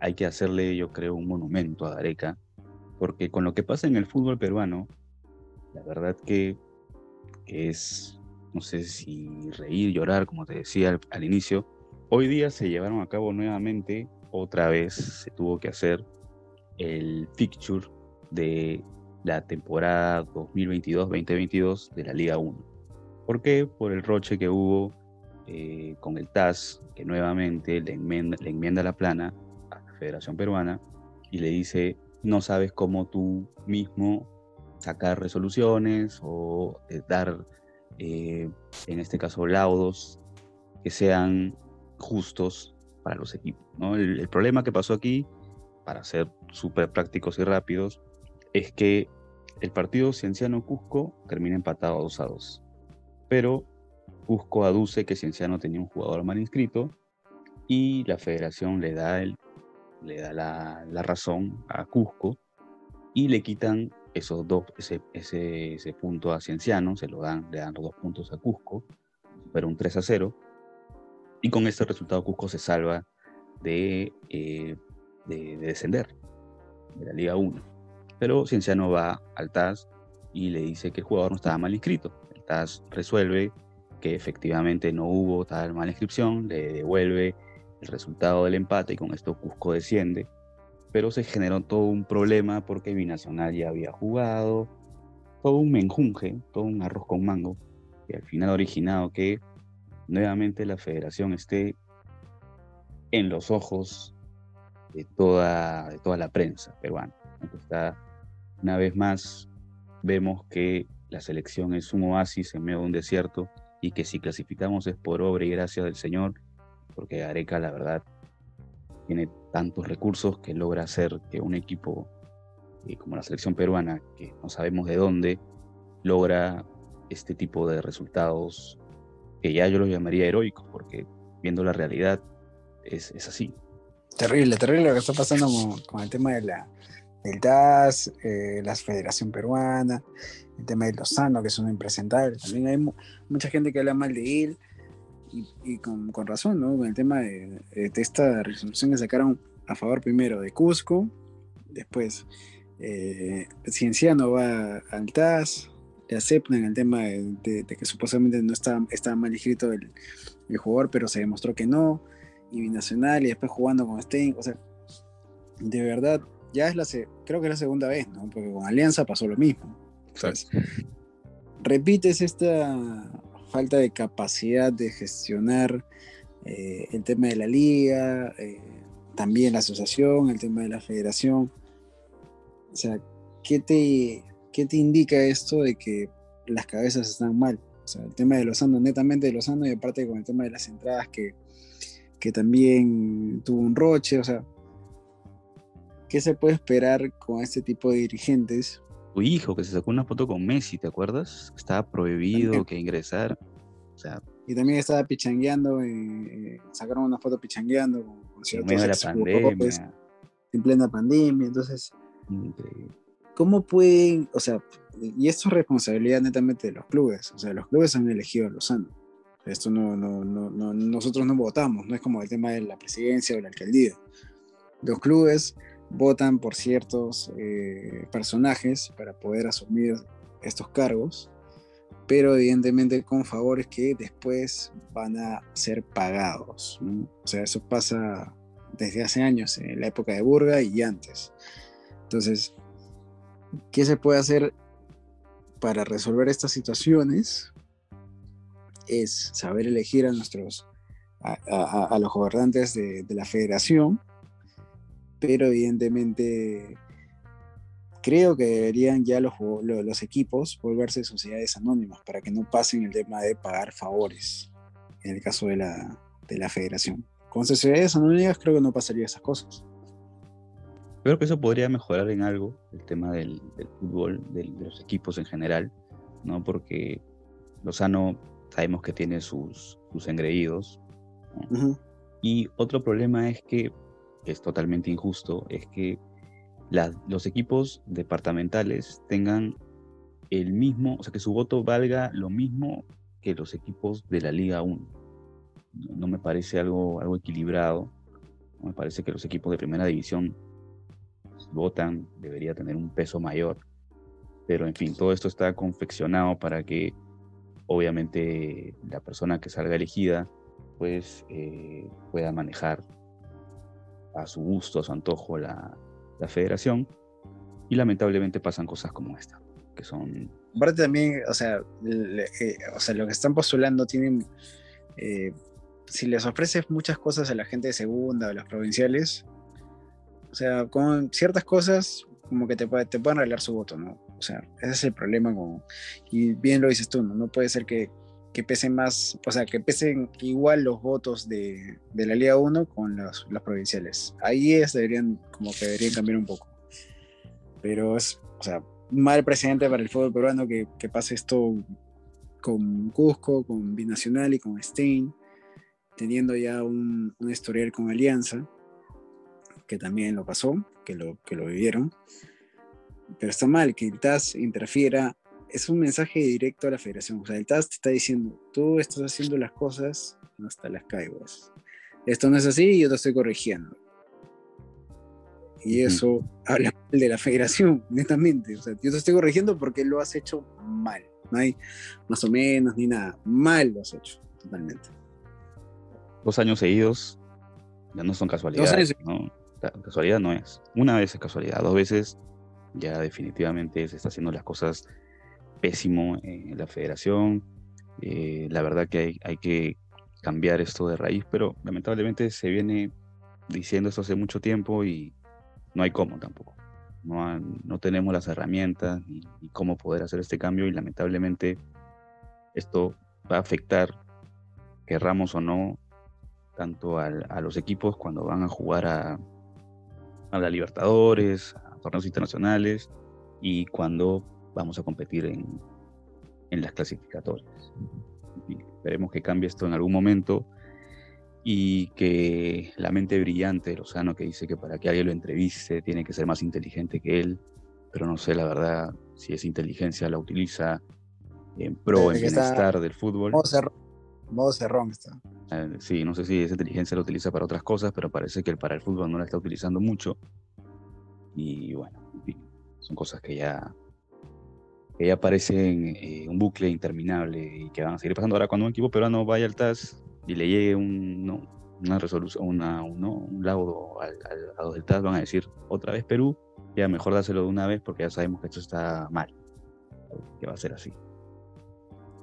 hay que hacerle, yo creo, un monumento a Gareca, porque con lo que pasa en el fútbol peruano, la verdad que, es, no sé si reír, llorar, como te decía al, inicio, hoy día se llevaron a cabo nuevamente, otra vez se tuvo que hacer el fixture de la temporada 2022-2022 de la Liga 1. ¿Por qué? Por el roche que hubo eh, con el TAS, que nuevamente le enmienda, la plana Federación Peruana y le dice, no sabes cómo tú mismo sacar resoluciones o eh, dar, eh, en este caso, laudos que sean justos para los equipos. ¿no? El, problema que pasó aquí, para ser súper prácticos y rápidos, es que el partido Cienciano-Cusco termina empatado a 2 a 2. Pero Cusco aduce que Cienciano tenía un jugador mal inscrito y la federación le da el le da la, razón a Cusco y le quitan esos dos, ese, ese, punto a Cienciano, se lo dan, le dan los dos puntos a Cusco, pero un 3 a 0. Y con este resultado Cusco se salva de, eh, de, descender de la Liga 1. Pero Cienciano va al TAS y le dice que el jugador no estaba mal inscrito. El TAS resuelve que efectivamente no hubo tal mala inscripción, le devuelve el resultado del empate y con esto Cusco desciende. Pero se generó todo un problema porque Binacional ya había jugado, todo un menjunje, todo un arroz con mango, y al final ha originado que nuevamente la federación esté en los ojos de toda, de toda la prensa peruana. Está, una vez más vemos que la selección es un oasis en medio de un desierto y que si clasificamos es por obra y gracia del Señor porque Areca, la verdad, tiene tantos recursos que logra hacer que un equipo eh, como la selección peruana, que no sabemos de dónde, logra este tipo de resultados que ya yo los llamaría heroicos, porque viendo la realidad es, así. Terrible, terrible lo que está pasando con, el tema de la, del TAS, eh, la Federación Peruana, el tema de Lozano, que es un impresentable. También hay mucha gente que habla mal de él y, con, razón, ¿no? Con el tema de, esta resolución que sacaron a favor primero de Cusco, después eh, Cienciano va al TAS, le aceptan el tema de, que supuestamente no estaba, estaba mal escrito el, jugador, pero se demostró que no, y Binacional, y después jugando con Stein, o sea, de verdad, ya es la, creo que es la segunda vez, ¿no? Porque con Alianza pasó lo mismo. repites esta falta de capacidad de gestionar eh, el tema de la liga, eh, también la asociación, el tema de la federación. O sea, ¿qué te, ¿qué te indica esto de que las cabezas están mal? O sea, el tema de Lozano, netamente de Lozano, y aparte con el tema de las entradas que, que también tuvo un roche, o sea, ¿qué se puede esperar con este tipo de dirigentes tu hijo que se sacó una foto con Messi, ¿te acuerdas? Estaba prohibido que ingresar. O sea, y también estaba pichangueando, eh, sacaron una foto pichangueando con, ciertos en la pandemia. en plena pandemia, entonces, ¿cómo pueden, o sea, y esto es responsabilidad netamente de los clubes, o sea, los clubes han elegido a Lozano, esto no, no, no, no, nosotros no votamos, no es como el tema de la presidencia o la alcaldía, los clubes votan por ciertos eh, personajes para poder asumir estos cargos, pero evidentemente con favores que después van a ser pagados. O sea, eso pasa desde hace años, en la época de Burga y antes. Entonces, ¿qué se puede hacer para resolver estas situaciones? Es saber elegir a nuestros, a, los gobernantes de, la federación pero evidentemente creo que deberían ya los, los, equipos volverse sociedades anónimas para que no pasen el tema de pagar favores, en el caso de la, de la federación. Con sociedades anónimas creo que no pasaría esas cosas. Creo que eso podría mejorar en algo el tema del, fútbol, de los equipos en general, ¿no? Porque Lozano sabemos que tiene sus, sus engreídos, Y otro problema es que, es totalmente injusto, es que los equipos departamentales tengan el mismo, o sea, que su voto valga lo mismo que los equipos de la Liga 1. No, me parece algo, algo equilibrado. me parece que los equipos de primera división votan, debería tener un peso mayor. Pero en fin, todo esto está confeccionado para que obviamente la persona que salga elegida pues eh, pueda manejar a su gusto, a su antojo la, la federación. Y lamentablemente pasan cosas como esta, que son... Aparte también, o sea, eh, o sea lo que están postulando tienen... Eh, si les ofreces muchas cosas a la gente de segunda o las provinciales, o sea, con ciertas cosas como que te, te pueden arreglar su voto, ¿no? O sea, ese es el problema. Como, y bien lo dices tú, ¿no? No puede ser que, que pesen más, o sea, que pesen igual los votos de, de la Liga 1 con las, las, provinciales. Ahí es, deberían, como que deberían cambiar un poco. Pero es, o sea, mal precedente para el fútbol peruano que, que pase esto con Cusco, con Binacional y con Stein, teniendo ya un, un historial con Alianza que también lo pasó, que lo, que lo vivieron. Pero está mal que el TAS interfiera. Es un mensaje directo a la federación. O sea, el TAS te está diciendo, tú estás haciendo las cosas hasta las caiguas. Esto no es así y yo te estoy corrigiendo. Y eso habla de la federación, netamente. O sea, yo te estoy corrigiendo porque lo has hecho mal. No hay más o menos ni nada. Mal lo has hecho, totalmente. Dos años seguidos ya no son casualidades. ¿no? Casualidad no es. Una vez es casualidad, dos veces ya definitivamente se está haciendo las cosas pésimo en la federación. Eh, la verdad que hay, hay, que cambiar esto de raíz, pero lamentablemente se viene diciendo esto hace mucho tiempo y no hay cómo tampoco. No, no tenemos las herramientas ni, cómo poder hacer este cambio y lamentablemente esto va a afectar, querramos o no, tanto a los equipos cuando van a jugar a, a la Libertadores, a torneos internacionales y cuando vamos a competir en, en las clasificatorias. esperemos que cambie esto en algún momento y que la mente brillante de Lozano que dice que para que alguien lo entreviste tiene que ser más inteligente que él, pero no sé la verdad si esa inteligencia la utiliza en pro, en bienestar del fútbol. Modo cerrón está. Eh, sí, no sé si esa inteligencia la utiliza para otras cosas, pero parece que para el fútbol no la está utilizando mucho. Y bueno, son cosas que ya, que ya parecen eh, un bucle interminable y que van a seguir pasando. Ahora, cuando un equipo peruano vaya al TAS y le llegue un, una resolución, una, un, un laudo al, al, a los del TAS, van a decir otra vez Perú, ya mejor dáselo de una vez porque ya sabemos que esto está mal, que va a ser así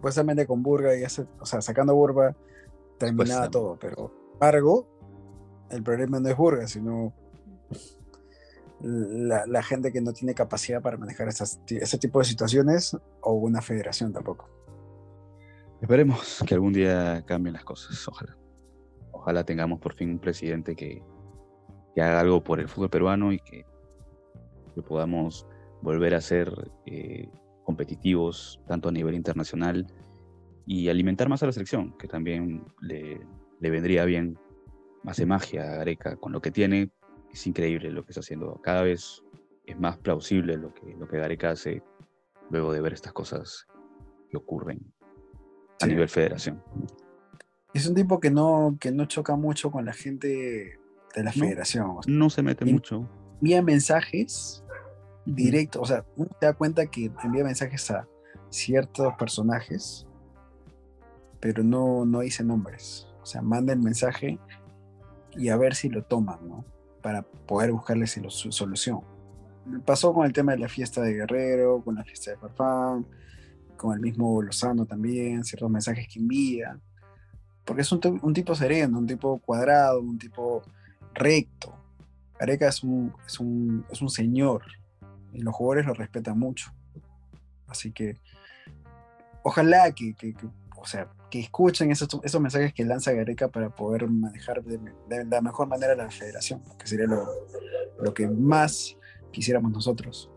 supuestamente con Burga, y o sea, sacando Burga, terminaba todo, pero embargo, el problema no es Burga, sino la, gente que no tiene capacidad para manejar ese tipo de situaciones o una federación tampoco. Esperemos que algún día cambien las cosas, ojalá. Ojalá tengamos por fin un presidente que, que haga algo por el fútbol peruano y que, que podamos volver a ser eh, competitivos, tanto a nivel internacional, y alimentar más a la selección, que también le, le vendría bien. Hace magia a Gareca con lo que tiene, es increíble lo que está haciendo. Cada vez es más plausible lo que, lo que Gareca hace luego de ver estas cosas que ocurren a nivel federación. Es un tipo que no, que no choca mucho con la gente de la federación. no se mete mucho. Envía mensajes directo, o sea, uno se da cuenta que envía mensajes a ciertos personajes, pero no, no dice nombres. O sea, manda el mensaje y a ver si lo toman, ¿no? Para poder buscarle su solución. Pasó con el tema de la fiesta de Guerrero, con la fiesta de Farfán, con el mismo Lozano también, ciertos mensajes que envía. Porque es un, un tipo sereno, un tipo cuadrado, un tipo recto. Areca es un, es un, es un señor, y los jugadores lo respetan mucho. Así que ojalá que, o sea, que escuchen esos, esos, mensajes que lanza Gareca para poder manejar de, la mejor manera la federación, que sería lo, lo que más quisiéramos nosotros.